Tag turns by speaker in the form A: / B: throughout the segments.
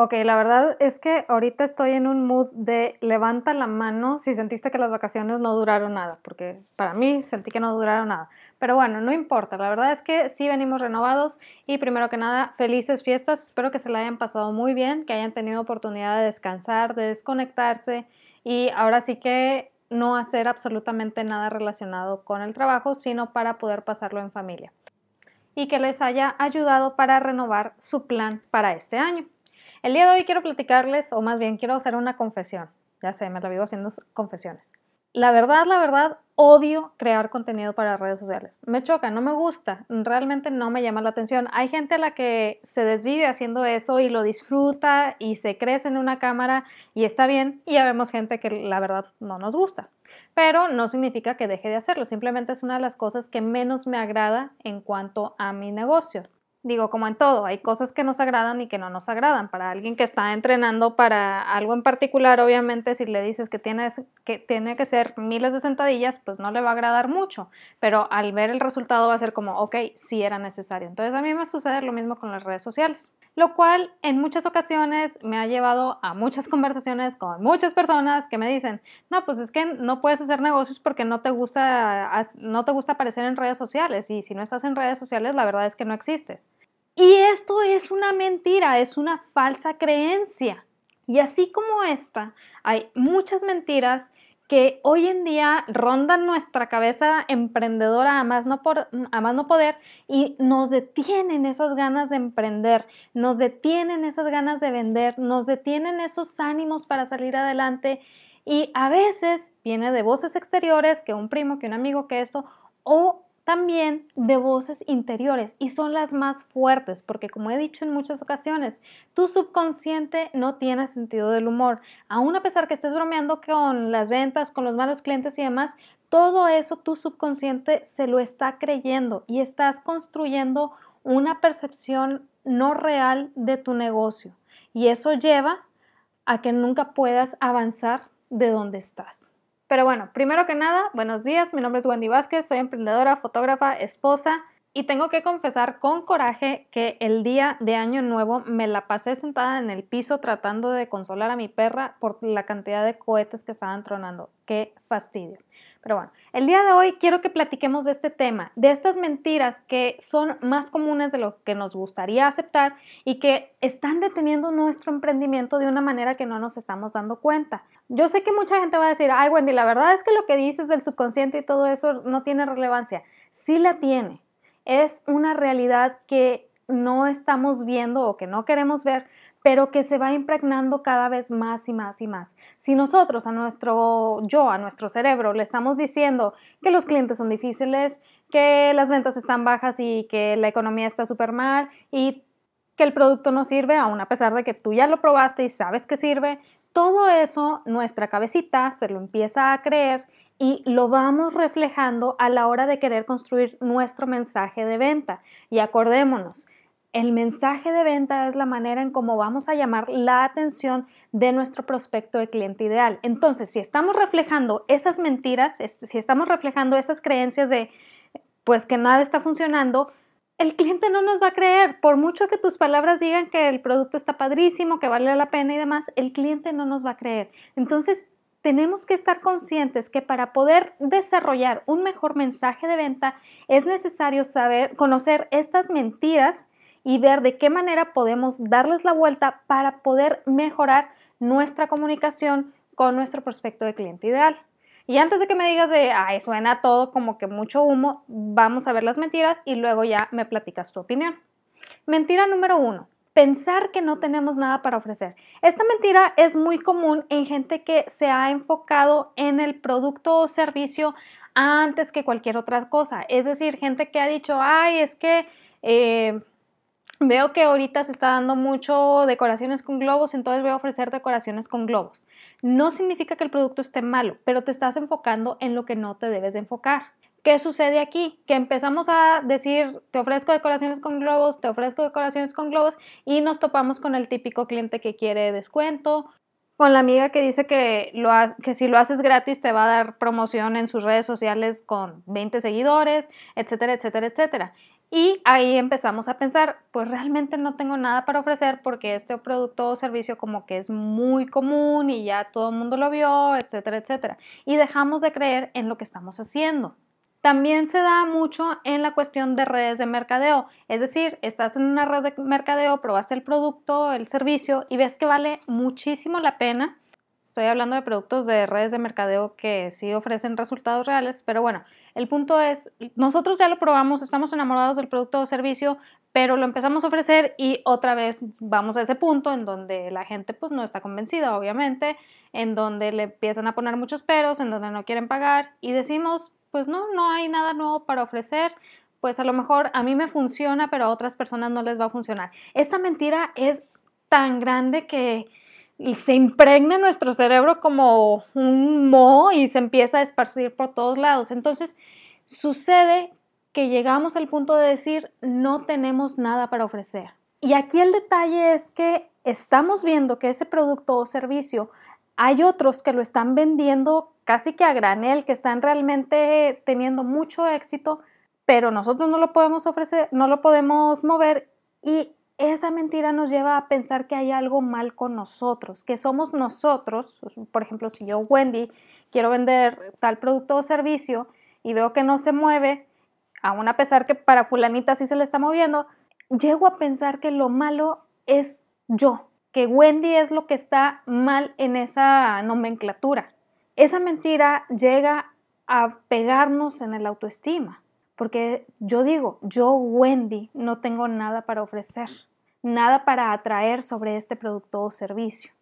A: Ok, la verdad es que ahorita estoy en un mood de levanta la mano si sentiste que las vacaciones no duraron nada, porque para mí sentí que no duraron nada. Pero bueno, no importa, la verdad es que sí venimos renovados y primero que nada, felices fiestas, espero que se la hayan pasado muy bien, que hayan tenido oportunidad de descansar, de desconectarse y ahora sí que no hacer absolutamente nada relacionado con el trabajo, sino para poder pasarlo en familia. Y que les haya ayudado para renovar su plan para este año. El día de hoy quiero platicarles, o más bien quiero hacer una confesión. Ya sé, me la vivo haciendo confesiones. La verdad, la verdad, odio crear contenido para redes sociales. Me choca, no me gusta, realmente no me llama la atención. Hay gente a la que se desvive haciendo eso y lo disfruta y se crece en una cámara y está bien. Y ya vemos gente que la verdad no nos gusta. Pero no significa que deje de hacerlo, simplemente es una de las cosas que menos me agrada en cuanto a mi negocio. Digo, como en todo, hay cosas que nos agradan y que no nos agradan. Para alguien que está entrenando para algo en particular, obviamente, si le dices que, que tiene que ser miles de sentadillas, pues no le va a agradar mucho. Pero al ver el resultado va a ser como, ok, sí era necesario. Entonces a mí me sucede lo mismo con las redes sociales. Lo cual en muchas ocasiones me ha llevado a muchas conversaciones con muchas personas que me dicen, no, pues es que no puedes hacer negocios porque no te gusta, no te gusta aparecer en redes sociales. Y si no estás en redes sociales, la verdad es que no existes. Y esto es una mentira, es una falsa creencia. Y así como esta, hay muchas mentiras que hoy en día rondan nuestra cabeza emprendedora a más, no por, a más no poder y nos detienen esas ganas de emprender, nos detienen esas ganas de vender, nos detienen esos ánimos para salir adelante y a veces viene de voces exteriores, que un primo, que un amigo, que esto, o también de voces interiores y son las más fuertes porque como he dicho en muchas ocasiones, tu subconsciente no tiene sentido del humor. Aún a pesar que estés bromeando con las ventas, con los malos clientes y demás, todo eso tu subconsciente se lo está creyendo y estás construyendo una percepción no real de tu negocio y eso lleva a que nunca puedas avanzar de donde estás. Pero bueno, primero que nada, buenos días, mi nombre es Wendy Vázquez, soy emprendedora, fotógrafa, esposa y tengo que confesar con coraje que el día de Año Nuevo me la pasé sentada en el piso tratando de consolar a mi perra por la cantidad de cohetes que estaban tronando. Qué fastidio. Pero bueno, el día de hoy quiero que platiquemos de este tema, de estas mentiras que son más comunes de lo que nos gustaría aceptar y que están deteniendo nuestro emprendimiento de una manera que no nos estamos dando cuenta. Yo sé que mucha gente va a decir, ay Wendy, la verdad es que lo que dices del subconsciente y todo eso no tiene relevancia. Sí la tiene. Es una realidad que no estamos viendo o que no queremos ver, pero que se va impregnando cada vez más y más y más. Si nosotros a nuestro yo, a nuestro cerebro, le estamos diciendo que los clientes son difíciles, que las ventas están bajas y que la economía está súper mal y que el producto no sirve, aun a pesar de que tú ya lo probaste y sabes que sirve, todo eso nuestra cabecita se lo empieza a creer y lo vamos reflejando a la hora de querer construir nuestro mensaje de venta. Y acordémonos, el mensaje de venta es la manera en cómo vamos a llamar la atención de nuestro prospecto de cliente ideal. Entonces, si estamos reflejando esas mentiras, si estamos reflejando esas creencias de pues que nada está funcionando, el cliente no nos va a creer. Por mucho que tus palabras digan que el producto está padrísimo, que vale la pena y demás, el cliente no nos va a creer. Entonces, tenemos que estar conscientes que para poder desarrollar un mejor mensaje de venta es necesario saber conocer estas mentiras y ver de qué manera podemos darles la vuelta para poder mejorar nuestra comunicación con nuestro prospecto de cliente ideal. Y antes de que me digas de, ay, suena todo como que mucho humo, vamos a ver las mentiras y luego ya me platicas tu opinión. Mentira número uno, pensar que no tenemos nada para ofrecer. Esta mentira es muy común en gente que se ha enfocado en el producto o servicio antes que cualquier otra cosa. Es decir, gente que ha dicho, ay, es que... Eh, Veo que ahorita se está dando mucho decoraciones con globos, entonces voy a ofrecer decoraciones con globos. No significa que el producto esté malo, pero te estás enfocando en lo que no te debes de enfocar. ¿Qué sucede aquí? Que empezamos a decir, te ofrezco decoraciones con globos, te ofrezco decoraciones con globos y nos topamos con el típico cliente que quiere descuento, con la amiga que dice que, que si lo haces gratis te va a dar promoción en sus redes sociales con 20 seguidores, etcétera, etcétera, etcétera. Y ahí empezamos a pensar, pues realmente no tengo nada para ofrecer porque este producto o servicio como que es muy común y ya todo el mundo lo vio, etcétera, etcétera. Y dejamos de creer en lo que estamos haciendo. También se da mucho en la cuestión de redes de mercadeo, es decir, estás en una red de mercadeo, probaste el producto, el servicio y ves que vale muchísimo la pena. Estoy hablando de productos de redes de mercadeo que sí ofrecen resultados reales, pero bueno, el punto es, nosotros ya lo probamos, estamos enamorados del producto o servicio, pero lo empezamos a ofrecer y otra vez vamos a ese punto en donde la gente pues no está convencida, obviamente, en donde le empiezan a poner muchos peros, en donde no quieren pagar y decimos, pues no, no hay nada nuevo para ofrecer, pues a lo mejor a mí me funciona, pero a otras personas no les va a funcionar. Esta mentira es tan grande que se impregna nuestro cerebro como un moho y se empieza a esparcir por todos lados. Entonces, sucede que llegamos al punto de decir no tenemos nada para ofrecer. Y aquí el detalle es que estamos viendo que ese producto o servicio hay otros que lo están vendiendo casi que a granel, que están realmente teniendo mucho éxito, pero nosotros no lo podemos ofrecer, no lo podemos mover y esa mentira nos lleva a pensar que hay algo mal con nosotros, que somos nosotros, por ejemplo, si yo, Wendy, quiero vender tal producto o servicio y veo que no se mueve, aún a pesar que para fulanita sí se le está moviendo, llego a pensar que lo malo es yo, que Wendy es lo que está mal en esa nomenclatura. Esa mentira llega a pegarnos en el autoestima, porque yo digo, yo Wendy no tengo nada para ofrecer, nada para atraer sobre este producto o servicio.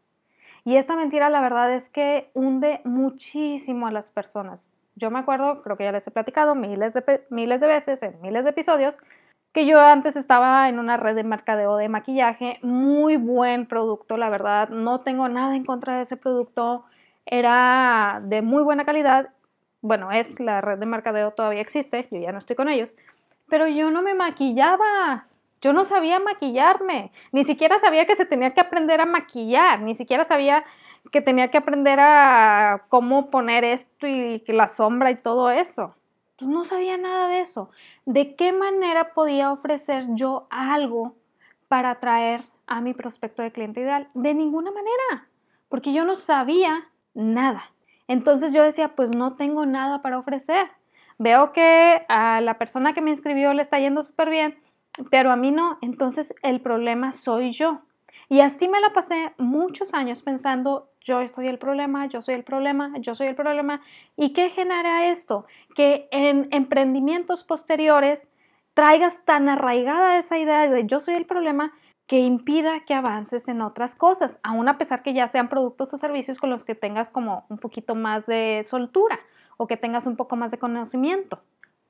A: Y esta mentira la verdad es que hunde muchísimo a las personas. Yo me acuerdo, creo que ya les he platicado miles de, miles de veces en miles de episodios, que yo antes estaba en una red de mercadeo de maquillaje, muy buen producto, la verdad, no tengo nada en contra de ese producto, era de muy buena calidad, bueno, es la red de mercadeo todavía existe, yo ya no estoy con ellos, pero yo no me maquillaba, yo no sabía maquillarme, ni siquiera sabía que se tenía que aprender a maquillar, ni siquiera sabía que tenía que aprender a cómo poner esto y la sombra y todo eso. Pues no sabía nada de eso. ¿De qué manera podía ofrecer yo algo para atraer a mi prospecto de cliente ideal? De ninguna manera, porque yo no sabía nada. Entonces yo decía, pues no tengo nada para ofrecer. Veo que a la persona que me inscribió le está yendo súper bien, pero a mí no. Entonces el problema soy yo. Y así me la pasé muchos años pensando, yo soy el problema, yo soy el problema, yo soy el problema. ¿Y qué genera esto? Que en emprendimientos posteriores traigas tan arraigada esa idea de yo soy el problema que impida que avances en otras cosas, aun a pesar que ya sean productos o servicios con los que tengas como un poquito más de soltura o que tengas un poco más de conocimiento.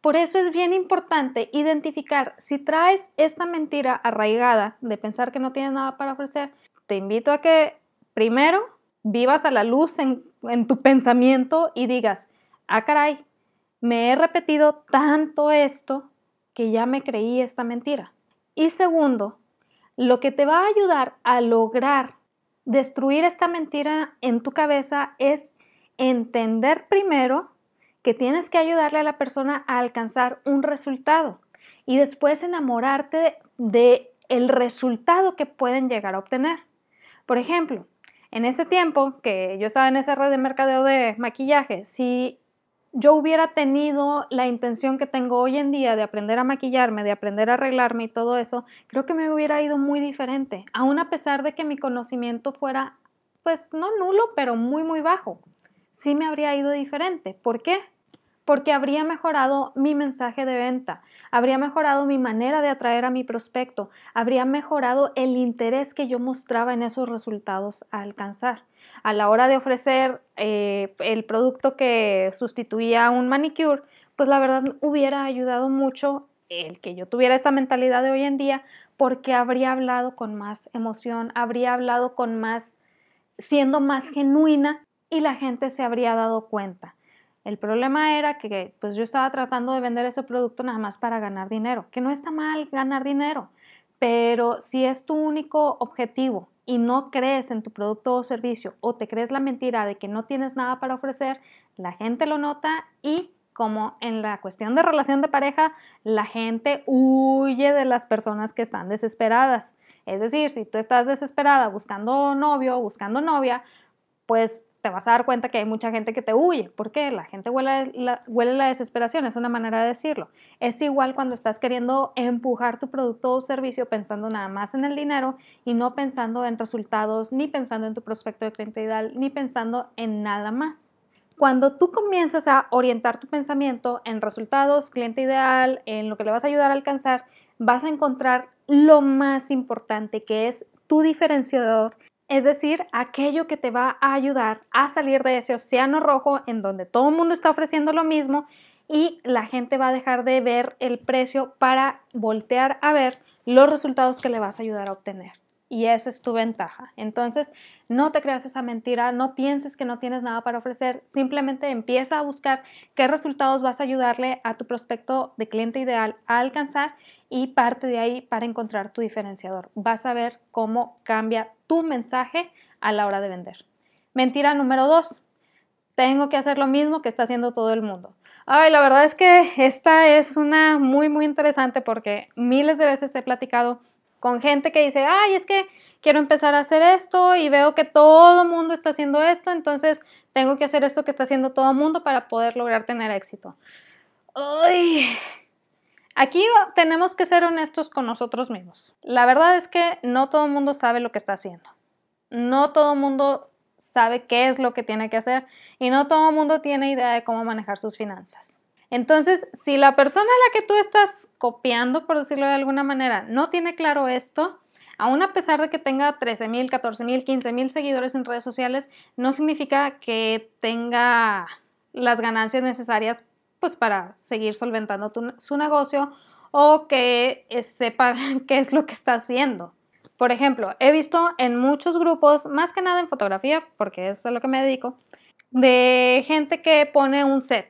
A: Por eso es bien importante identificar si traes esta mentira arraigada de pensar que no tienes nada para ofrecer. Te invito a que primero vivas a la luz en, tu pensamiento y digas, ah caray, me he repetido tanto esto que ya me creí esta mentira. Y segundo, lo que te va a ayudar a lograr destruir esta mentira en tu cabeza es entender primero que tienes que ayudarle a la persona a alcanzar un resultado y después enamorarte de, el resultado que pueden llegar a obtener. Por ejemplo, en ese tiempo que yo estaba en esa red de mercadeo de maquillaje, si yo hubiera tenido la intención que tengo hoy en día de aprender a maquillarme, de aprender a arreglarme y todo eso, creo que me hubiera ido muy diferente, aun a pesar de que mi conocimiento fuera, pues no nulo, pero muy, muy bajo. Sí me habría ido diferente. ¿Por qué? Porque habría mejorado mi mensaje de venta, habría mejorado mi manera de atraer a mi prospecto, habría mejorado el interés que yo mostraba en esos resultados a alcanzar. A la hora de ofrecer eh, el producto que sustituía a un manicure, pues la verdad hubiera ayudado mucho el que yo tuviera esta mentalidad de hoy en día porque habría hablado con más emoción, habría hablado con más, siendo más genuina y la gente se habría dado cuenta. El problema era que pues yo estaba tratando de vender ese producto nada más para ganar dinero, que no está mal ganar dinero, pero si es tu único objetivo y no crees en tu producto o servicio o te crees la mentira de que no tienes nada para ofrecer, la gente lo nota y como en la cuestión de relación de pareja, la gente huye de las personas que están desesperadas. Es decir, si tú estás desesperada buscando novio buscando novia, pues te vas a dar cuenta que hay mucha gente que te huye. ¿Por qué? La gente huele la, huele la desesperación, es una manera de decirlo. Es igual cuando estás queriendo empujar tu producto o servicio pensando nada más en el dinero y no pensando en resultados, ni pensando en tu prospecto de cliente ideal, ni pensando en nada más. Cuando tú comienzas a orientar tu pensamiento en resultados, cliente ideal, en lo que le vas a ayudar a alcanzar, vas a encontrar lo más importante que es tu diferenciador es decir, aquello que te va a ayudar a salir de ese océano rojo en donde todo el mundo está ofreciendo lo mismo y la gente va a dejar de ver el precio para voltear a ver los resultados que le vas a ayudar a obtener y esa es tu ventaja. Entonces, no te creas esa mentira, no pienses que no tienes nada para ofrecer, simplemente empieza a buscar qué resultados vas a ayudarle a tu prospecto de cliente ideal a alcanzar y parte de ahí para encontrar tu diferenciador. Vas a ver cómo cambia tu mensaje a la hora de vender. Mentira número dos, tengo que hacer lo mismo que está haciendo todo el mundo. Ay, la verdad es que esta es una muy, muy interesante porque miles de veces he platicado con gente que dice, ay, es que quiero empezar a hacer esto y veo que todo el mundo está haciendo esto, entonces tengo que hacer esto que está haciendo todo el mundo para poder lograr tener éxito. Ay. Aquí tenemos que ser honestos con nosotros mismos. La verdad es que no todo el mundo sabe lo que está haciendo. No todo el mundo sabe qué es lo que tiene que hacer y no todo el mundo tiene idea de cómo manejar sus finanzas. Entonces, si la persona a la que tú estás copiando, por decirlo de alguna manera, no tiene claro esto, aún a pesar de que tenga 13 mil, 14 mil, 15 mil seguidores en redes sociales, no significa que tenga las ganancias necesarias pues para seguir solventando su negocio o que sepa qué es lo que está haciendo. Por ejemplo, he visto en muchos grupos, más que nada en fotografía, porque es a lo que me dedico, de gente que pone un set,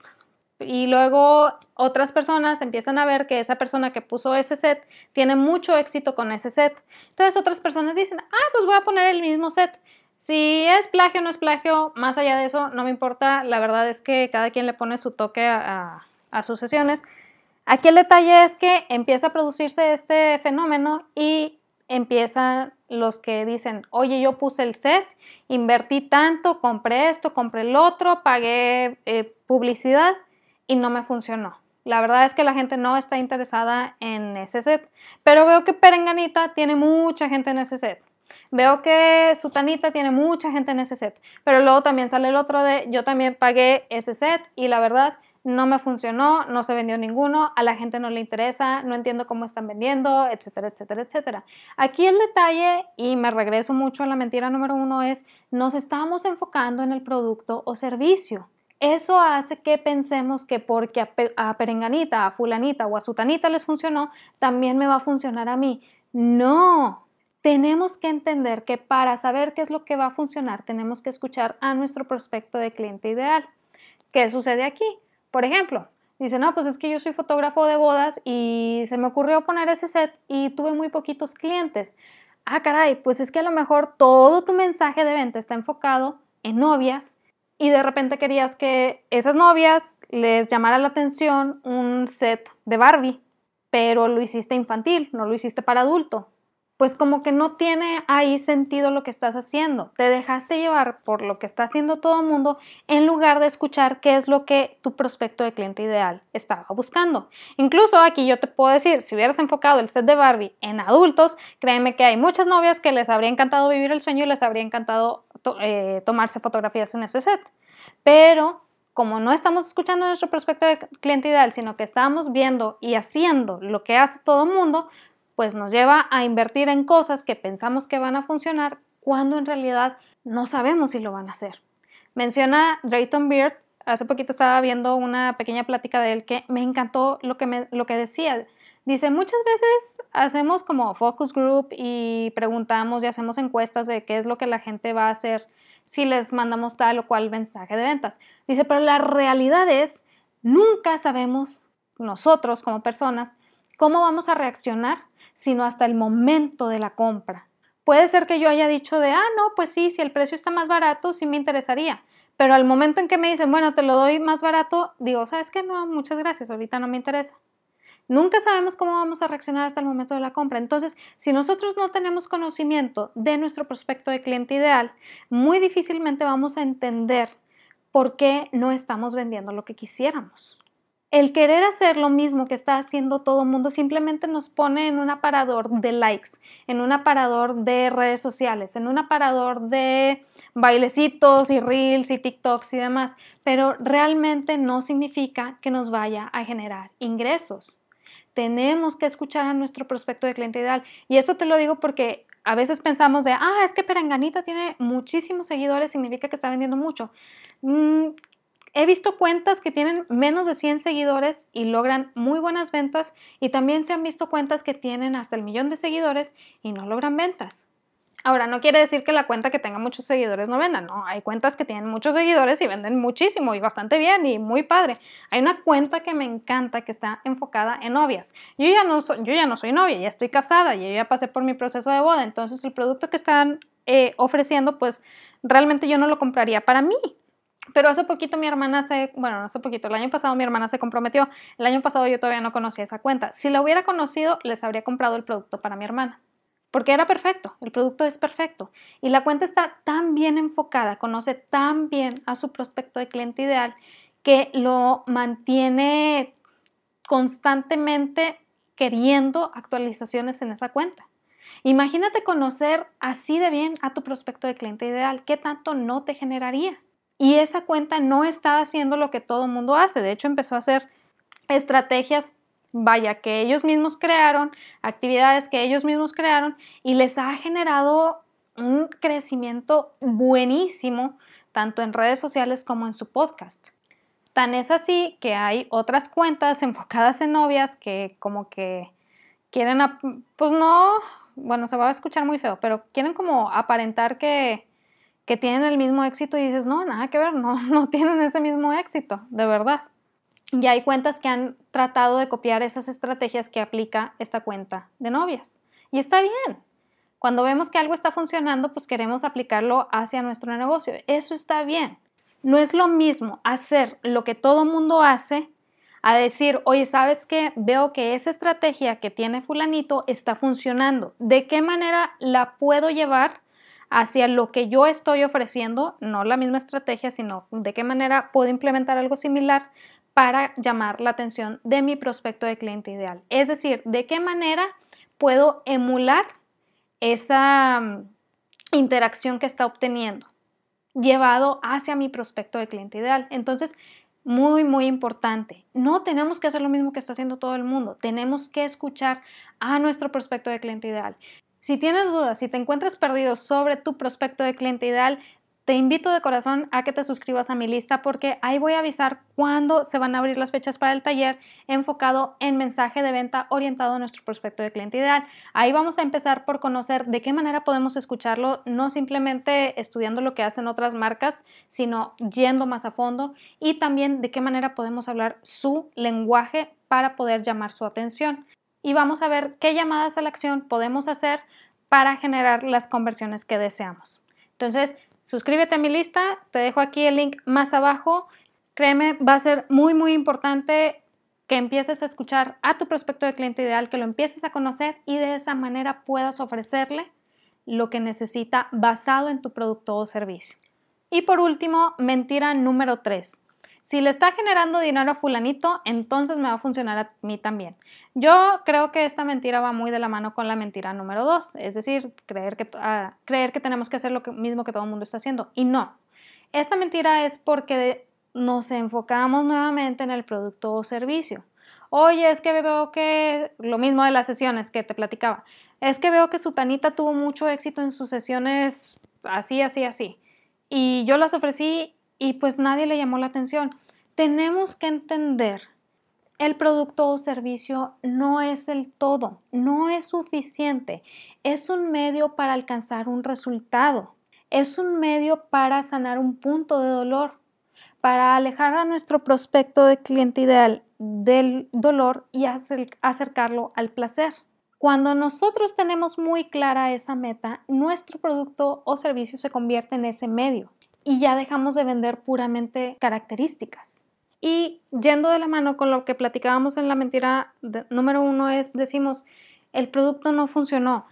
A: y luego otras personas empiezan a ver que esa persona que puso ese set tiene mucho éxito con ese set. Entonces otras personas dicen, ah, pues voy a poner el mismo set. Si es plagio o no es plagio, más allá de eso, no me importa. La verdad es que cada quien le pone su toque a, sus sesiones. Aquí el detalle es que empieza a producirse este fenómeno y empiezan los que dicen, oye, yo puse el set, invertí tanto, compré esto, compré el otro, pagué eh, publicidad y no me funcionó. La verdad es que la gente no está interesada en ese set, pero veo que Perenganita tiene mucha gente en ese set. Veo que Sutanita tiene mucha gente en ese set, pero luego también sale el otro de yo también pagué ese set y la verdad no me funcionó, no se vendió ninguno, a la gente no le interesa, no entiendo cómo están vendiendo, etcétera, etcétera, etcétera. Aquí el detalle, y me regreso mucho a la mentira número uno, es nos estamos enfocando en el producto o servicio. Eso hace que pensemos que porque a, Perenganita, a Fulanita o a Sutanita les funcionó, también me va a funcionar a mí. No, tenemos que entender que para saber qué es lo que va a funcionar, tenemos que escuchar a nuestro prospecto de cliente ideal. ¿Qué sucede aquí? Por ejemplo, dice, no, pues es que yo soy fotógrafo de bodas y se me ocurrió poner ese set y tuve muy poquitos clientes. Ah, caray, pues es que a lo mejor todo tu mensaje de venta está enfocado en novias y de repente querías que esas novias les llamara la atención un set de Barbie, pero lo hiciste infantil, no lo hiciste para adulto. Pues como que no tiene ahí sentido lo que estás haciendo. Te dejaste llevar por lo que está haciendo todo el mundo en lugar de escuchar qué es lo que tu prospecto de cliente ideal estaba buscando. Incluso aquí yo te puedo decir, si hubieras enfocado el set de Barbie en adultos, créeme que hay muchas novias que les habría encantado vivir el sueño y les habría encantado eh, tomarse fotografías en ese set. Pero como no estamos escuchando nuestro prospecto de cliente ideal, sino que estamos viendo y haciendo lo que hace todo el mundo, pues nos lleva a invertir en cosas que pensamos que van a funcionar cuando en realidad no sabemos si lo van a hacer. Menciona Drayton Beard, hace poquito estaba viendo una pequeña plática de él que me encantó lo que, lo que decía. Dice, muchas veces hacemos como focus group y preguntamos y hacemos encuestas de qué es lo que la gente va a hacer si les mandamos tal o cual mensaje de ventas. Dice, pero la realidad es, nunca sabemos nosotros como personas cómo vamos a reaccionar, sino hasta el momento de la compra. Puede ser que yo haya dicho de, ah, no, pues sí, si el precio está más barato, sí me interesaría. Pero al momento en que me dicen, bueno, te lo doy más barato, digo, ¿sabes qué? No, muchas gracias, ahorita no me interesa. Nunca sabemos cómo vamos a reaccionar hasta el momento de la compra. Entonces, si nosotros no tenemos conocimiento de nuestro prospecto de cliente ideal, muy difícilmente vamos a entender por qué no estamos vendiendo lo que quisiéramos. El querer hacer lo mismo que está haciendo todo el mundo simplemente nos pone en un aparador de likes, en un aparador de redes sociales, en un aparador de bailecitos y reels y TikToks y demás, pero realmente no significa que nos vaya a generar ingresos tenemos que escuchar a nuestro prospecto de cliente ideal. Y esto te lo digo porque a veces pensamos de, ah, es que Peranganita tiene muchísimos seguidores, significa que está vendiendo mucho. Mm, he visto cuentas que tienen menos de 100 seguidores y logran muy buenas ventas y también se han visto cuentas que tienen hasta el millón de seguidores y no logran ventas. Ahora, no quiere decir que la cuenta que tenga muchos seguidores no venda, no, hay cuentas que tienen muchos seguidores y venden muchísimo y bastante bien y muy padre. Hay una cuenta que me encanta que está enfocada en novias. Yo ya no soy, no novia, ya estoy casada, y ya pasé por mi proceso de boda, entonces el producto que están eh, ofreciendo, pues realmente yo no lo compraría para mí. Pero hace poquito mi hermana se, bueno, hace poquito, el año pasado mi hermana se comprometió. El año pasado yo todavía no conocía esa cuenta. Si la hubiera conocido, les habría comprado el producto para mi hermana porque era perfecto, el producto es perfecto y la cuenta está tan bien enfocada, conoce tan bien a su prospecto de cliente ideal que lo mantiene constantemente queriendo actualizaciones en esa cuenta. Imagínate conocer así de bien a tu prospecto de cliente ideal, ¿qué tanto no te generaría? Y esa cuenta no está haciendo lo que todo mundo hace, de hecho empezó a hacer estrategias vaya, que ellos mismos crearon, actividades que ellos mismos crearon y les ha generado un crecimiento buenísimo tanto en redes sociales como en su podcast. Tan es así que hay otras cuentas enfocadas en novias que como que quieren, pues no, bueno, se va a escuchar muy feo, pero quieren como aparentar que, que tienen el mismo éxito y dices, no, nada que ver, no, no tienen ese mismo éxito, de verdad. Y hay cuentas que han tratado de copiar esas estrategias que aplica esta cuenta de novias. Y está bien. Cuando vemos que algo está funcionando, pues queremos aplicarlo hacia nuestro negocio. Eso está bien. No es lo mismo hacer lo que todo mundo hace a decir, oye, ¿sabes qué? Veo que esa estrategia que tiene fulanito está funcionando. ¿De qué manera la puedo llevar hacia lo que yo estoy ofreciendo? No la misma estrategia, sino de qué manera puedo implementar algo similar para llamar la atención de mi prospecto de cliente ideal. Es decir, de qué manera puedo emular esa mm, interacción que está obteniendo llevado hacia mi prospecto de cliente ideal. Entonces, muy, muy importante. No tenemos que hacer lo mismo que está haciendo todo el mundo. Tenemos que escuchar a nuestro prospecto de cliente ideal. Si tienes dudas, si te encuentras perdido sobre tu prospecto de cliente ideal, te invito de corazón a que te suscribas a mi lista porque ahí voy a avisar cuándo se van a abrir las fechas para el taller enfocado en mensaje de venta orientado a nuestro prospecto de cliente ideal. Ahí vamos a empezar por conocer de qué manera podemos escucharlo, no simplemente estudiando lo que hacen otras marcas, sino yendo más a fondo y también de qué manera podemos hablar su lenguaje para poder llamar su atención. Y vamos a ver qué llamadas a la acción podemos hacer para generar las conversiones que deseamos. Entonces, suscríbete a mi lista, te dejo aquí el link más abajo. Créeme, va a ser muy, muy importante que empieces a escuchar a tu prospecto de cliente ideal, que lo empieces a conocer y de esa manera puedas ofrecerle lo que necesita basado en tu producto o servicio. Y por último, mentira número 3. Si le está generando dinero a fulanito, entonces me va a funcionar a mí también. Yo creo que esta mentira va muy de la mano con la mentira número dos, es decir, creer que, ah, creer que tenemos que hacer lo mismo que todo el mundo está haciendo. Y no, esta mentira es porque nos enfocamos nuevamente en el producto o servicio. Oye, es que veo que lo mismo de las sesiones que te platicaba. Es que veo que su tanita tuvo mucho éxito en sus sesiones así, así, así. Y yo las ofrecí y pues nadie le llamó la atención. Tenemos que entender, el producto o servicio no es el todo, no es suficiente, es un medio para alcanzar un resultado, es un medio para sanar un punto de dolor, para alejar a nuestro prospecto de cliente ideal del dolor y acercarlo al placer. Cuando nosotros tenemos muy clara esa meta, nuestro producto o servicio se convierte en ese medio. Y ya dejamos de vender puramente características. Y yendo de la mano con lo que platicábamos en la mentira número uno es, decimos, el producto no funcionó.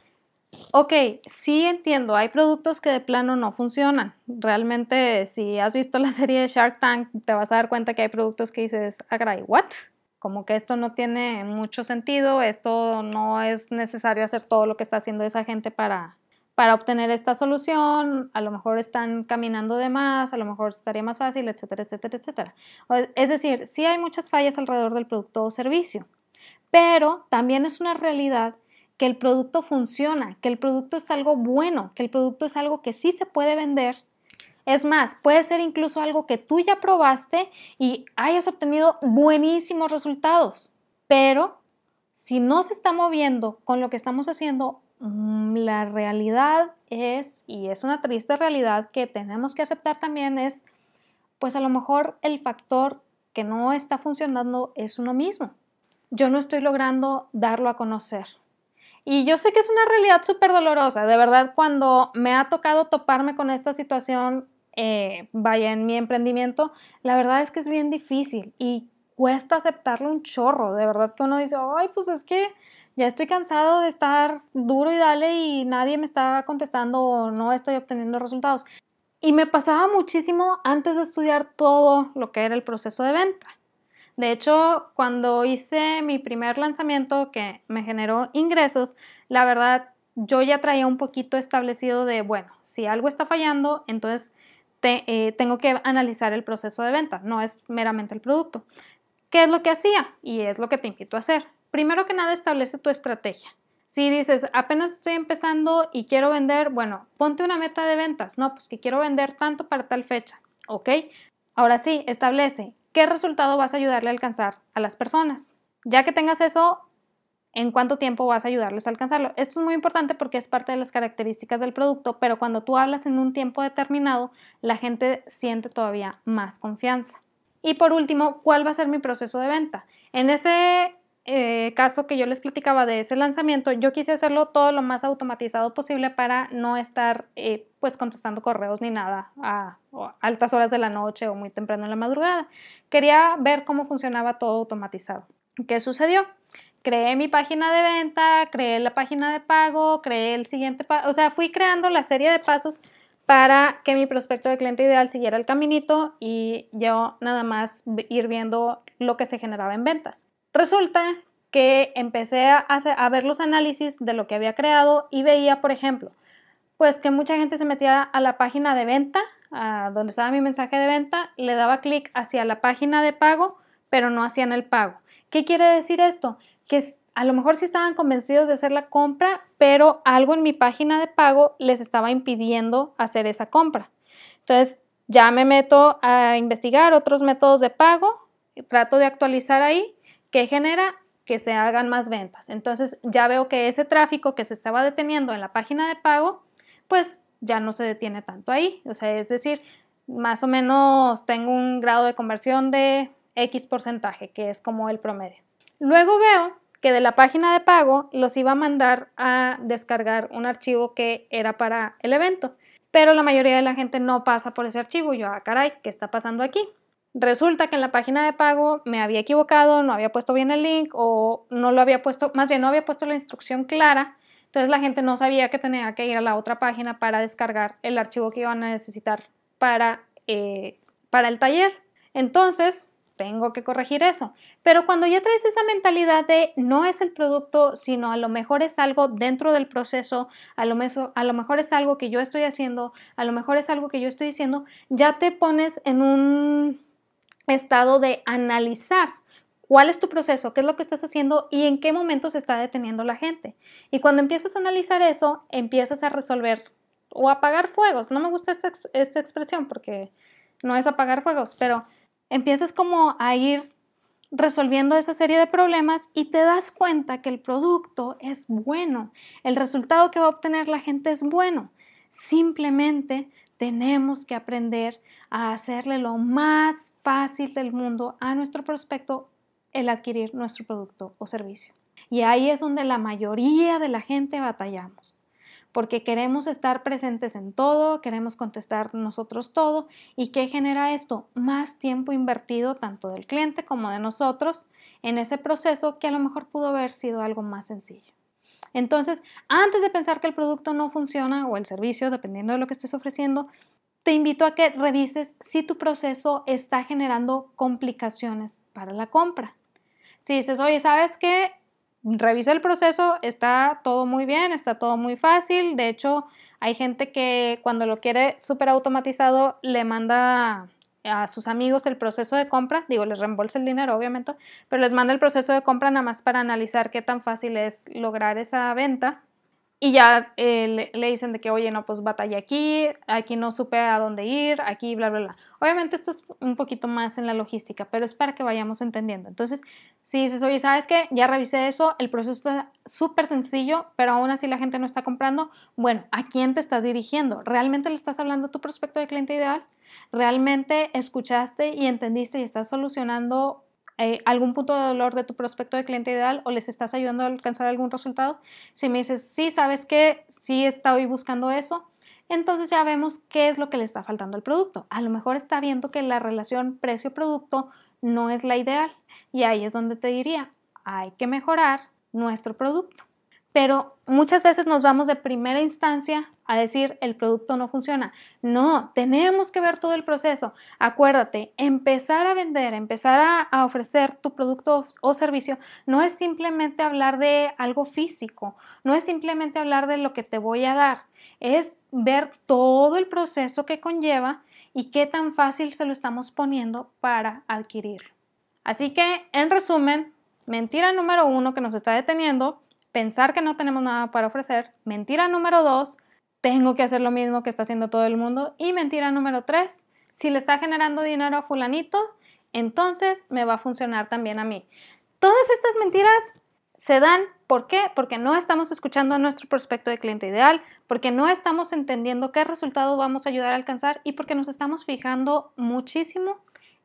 A: Ok, sí entiendo, hay productos que de plano no funcionan. Realmente, si has visto la serie de Shark Tank, te vas a dar cuenta que hay productos que dices, agray, ah, ¿what? Como que esto no tiene mucho sentido, esto no es necesario hacer todo lo que está haciendo esa gente para, para obtener esta solución, a lo mejor están caminando de más, a lo mejor estaría más fácil, etcétera, etcétera, etcétera. Es decir, sí hay muchas fallas alrededor del producto o servicio, pero también es una realidad que el producto funciona, que el producto es algo bueno, que el producto es algo que sí se puede vender. Es más, puede ser incluso algo que tú ya probaste y hayas obtenido buenísimos resultados, pero si no se está moviendo con lo que estamos haciendo, la realidad es, y es una triste realidad que tenemos que aceptar también, es, pues a lo mejor el factor que no está funcionando es uno mismo. Yo no estoy logrando darlo a conocer. Y yo sé que es una realidad súper dolorosa, de verdad, cuando me ha tocado toparme con esta situación, eh, vaya, en mi emprendimiento, la verdad es que es bien difícil y cuesta aceptarlo un chorro, de verdad que uno dice, ay, pues es que ya estoy cansado de estar duro y dale y nadie me está contestando o no estoy obteniendo resultados. Y me pasaba muchísimo antes de estudiar todo lo que era el proceso de venta. De hecho, cuando hice mi primer lanzamiento que me generó ingresos, la verdad yo ya traía un poquito establecido de, bueno, si algo está fallando, entonces eh, tengo que analizar el proceso de venta, no es meramente el producto. ¿Qué es lo que hacía? Y es lo que te invito a hacer. Primero que nada, establece tu estrategia. Si dices, apenas estoy empezando y quiero vender, bueno, ponte una meta de ventas. No, pues que quiero vender tanto para tal fecha. ¿Ok? Ahora sí, establece qué resultado vas a ayudarle a alcanzar a las personas. Ya que tengas eso, en cuánto tiempo vas a ayudarles a alcanzarlo. Esto es muy importante porque es parte de las características del producto, pero cuando tú hablas en un tiempo determinado, la gente siente todavía más confianza. Y por último, ¿cuál va a ser mi proceso de venta? En ese eh, caso que yo les platicaba de ese lanzamiento, yo quise hacerlo todo lo más automatizado posible para no estar eh, pues contestando correos ni nada a, a, altas horas de la noche o muy temprano en la madrugada. Quería ver cómo funcionaba todo automatizado. ¿Qué sucedió? Creé mi página de venta, creé la página de pago, creé el siguiente o sea, fui creando la serie de pasos para que mi prospecto de cliente ideal siguiera el caminito y yo nada más ir viendo lo que se generaba en ventas. Resulta que empecé a, ver los análisis de lo que había creado y veía, por ejemplo, pues que mucha gente se metía a la página de venta, a donde estaba mi mensaje de venta, le daba clic hacia la página de pago, pero no hacían el pago. ¿Qué quiere decir esto? Que a lo mejor sí estaban convencidos de hacer la compra, pero algo en mi página de pago les estaba impidiendo hacer esa compra. Entonces, ya me meto a investigar otros métodos de pago, trato de actualizar ahí, que genera que se hagan más ventas. Entonces, ya veo que ese tráfico que se estaba deteniendo en la página de pago, pues ya no se detiene tanto ahí. O sea, es decir, más o menos tengo un grado de conversión de X porcentaje, que es como el promedio. Luego veo que de la página de pago los iba a mandar a descargar un archivo que era para el evento, pero la mayoría de la gente no pasa por ese archivo. Yo, ah, caray, ¿qué está pasando aquí? Resulta que en la página de pago me había equivocado, no había puesto bien el link o no lo había puesto, más bien no había puesto la instrucción clara, entonces la gente no sabía que tenía que ir a la otra página para descargar el archivo que iban a necesitar para, eh, para el taller. Entonces, tengo que corregir eso. Pero cuando ya traes esa mentalidad de no es el producto, sino a lo mejor es algo dentro del proceso, a lo, a lo mejor es algo que yo estoy haciendo, a lo mejor es algo que yo estoy diciendo, ya te pones en un estado de analizar cuál es tu proceso, qué es lo que estás haciendo y en qué momento se está deteniendo la gente. Y cuando empiezas a analizar eso, empiezas a resolver o apagar fuegos. No me gusta esta, esta expresión porque no es apagar fuegos, pero empiezas como a ir resolviendo esa serie de problemas y te das cuenta que el producto es bueno, el resultado que va a obtener la gente es bueno. Simplemente tenemos que aprender a hacerle lo más fácil del mundo a nuestro prospecto el adquirir nuestro producto o servicio. Y ahí es donde la mayoría de la gente batallamos. porque queremos estar presentes en todo, queremos contestar nosotros todo. ¿Y qué genera esto? Más tiempo invertido tanto del cliente como de nosotros en ese proceso que a lo mejor pudo haber sido algo más sencillo. Entonces, antes de pensar que el producto no funciona o el servicio, dependiendo de lo que estés ofreciendo, te invito a que revises si tu proceso está generando complicaciones para la compra. Si dices, oye, ¿sabes qué? Revisa el proceso, está todo muy bien, está todo muy fácil. De hecho, hay gente que cuando lo quiere súper automatizado le manda a sus amigos el proceso de compra, digo, les reembolsa el dinero, obviamente, pero les manda el proceso de compra nada más para analizar qué tan fácil es lograr esa venta. Y ya eh, le, dicen de que, oye, no, pues batalla aquí, aquí no supe a dónde ir, aquí, bla, bla, bla. Obviamente esto es un poquito más en la logística, pero es para que vayamos entendiendo. Entonces, si dices, oye, ¿sabes qué? Ya revisé eso, el proceso está súper sencillo, pero aún así la gente no está comprando. Bueno, ¿a quién te estás dirigiendo? ¿Realmente le estás hablando a tu prospecto de cliente ideal? ¿Realmente escuchaste y entendiste y estás solucionando eh, algún punto de dolor de tu prospecto de cliente ideal o les estás ayudando a alcanzar algún resultado? Si me dices, sí, sabes que sí estoy buscando eso, entonces ya vemos qué es lo que le está faltando al producto. A lo mejor está viendo que la relación precio-producto no es la ideal y ahí es donde te diría, hay que mejorar nuestro producto pero muchas veces nos vamos de primera instancia a decir el producto no funciona. No, tenemos que ver todo el proceso. Acuérdate, empezar a vender, empezar a, ofrecer tu producto o servicio no es simplemente hablar de algo físico, no es simplemente hablar de lo que te voy a dar, es ver todo el proceso que conlleva y qué tan fácil se lo estamos poniendo para adquirirlo. Así que, en resumen, mentira número uno que nos está deteniendo pensar que no tenemos nada para ofrecer. Mentira número dos, tengo que hacer lo mismo que está haciendo todo el mundo. Y mentira número tres, si le está generando dinero a fulanito, entonces me va a funcionar también a mí. Todas estas mentiras se dan, ¿por qué? Porque no estamos escuchando a nuestro prospecto de cliente ideal, porque no estamos entendiendo qué resultado vamos a ayudar a alcanzar y porque nos estamos fijando muchísimo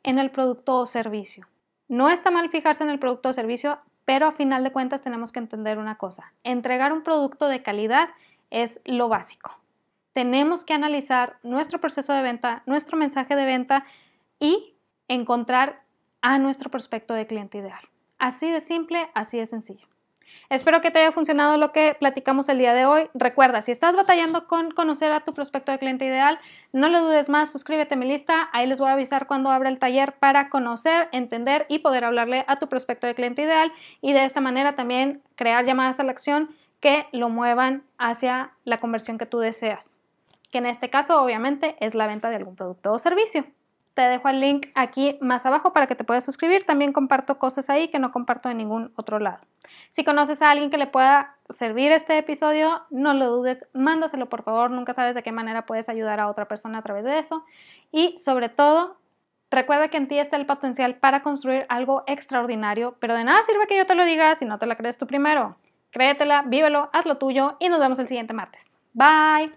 A: en el producto o servicio. No está mal fijarse en el producto o servicio, pero a final de cuentas tenemos que entender una cosa. Entregar un producto de calidad es lo básico. Tenemos que analizar nuestro proceso de venta, nuestro mensaje de venta y encontrar a nuestro prospecto de cliente ideal. Así de simple, así de sencillo. Espero que te haya funcionado lo que platicamos el día de hoy. Recuerda, si estás batallando con conocer a tu prospecto de cliente ideal, no lo dudes más, suscríbete a mi lista. Ahí les voy a avisar cuando abra el taller para conocer, entender y poder hablarle a tu prospecto de cliente ideal y de esta manera también crear llamadas a la acción que lo muevan hacia la conversión que tú deseas, que en este caso obviamente es la venta de algún producto o servicio. Te dejo el link aquí más abajo para que te puedas suscribir. También comparto cosas ahí que no comparto en ningún otro lado. Si conoces a alguien que le pueda servir este episodio, no lo dudes, mándaselo por favor. Nunca sabes de qué manera puedes ayudar a otra persona a través de eso. Y sobre todo, recuerda que en ti está el potencial para construir algo extraordinario, pero de nada sirve que yo te lo diga si no te la crees tú primero. Créetela, vívelo, haz lo tuyo y nos vemos el siguiente martes. Bye.